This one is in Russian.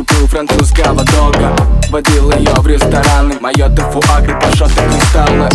Купил французского дога. Водил ее в рестораны. Мое тофу агри пошел ты кристаллы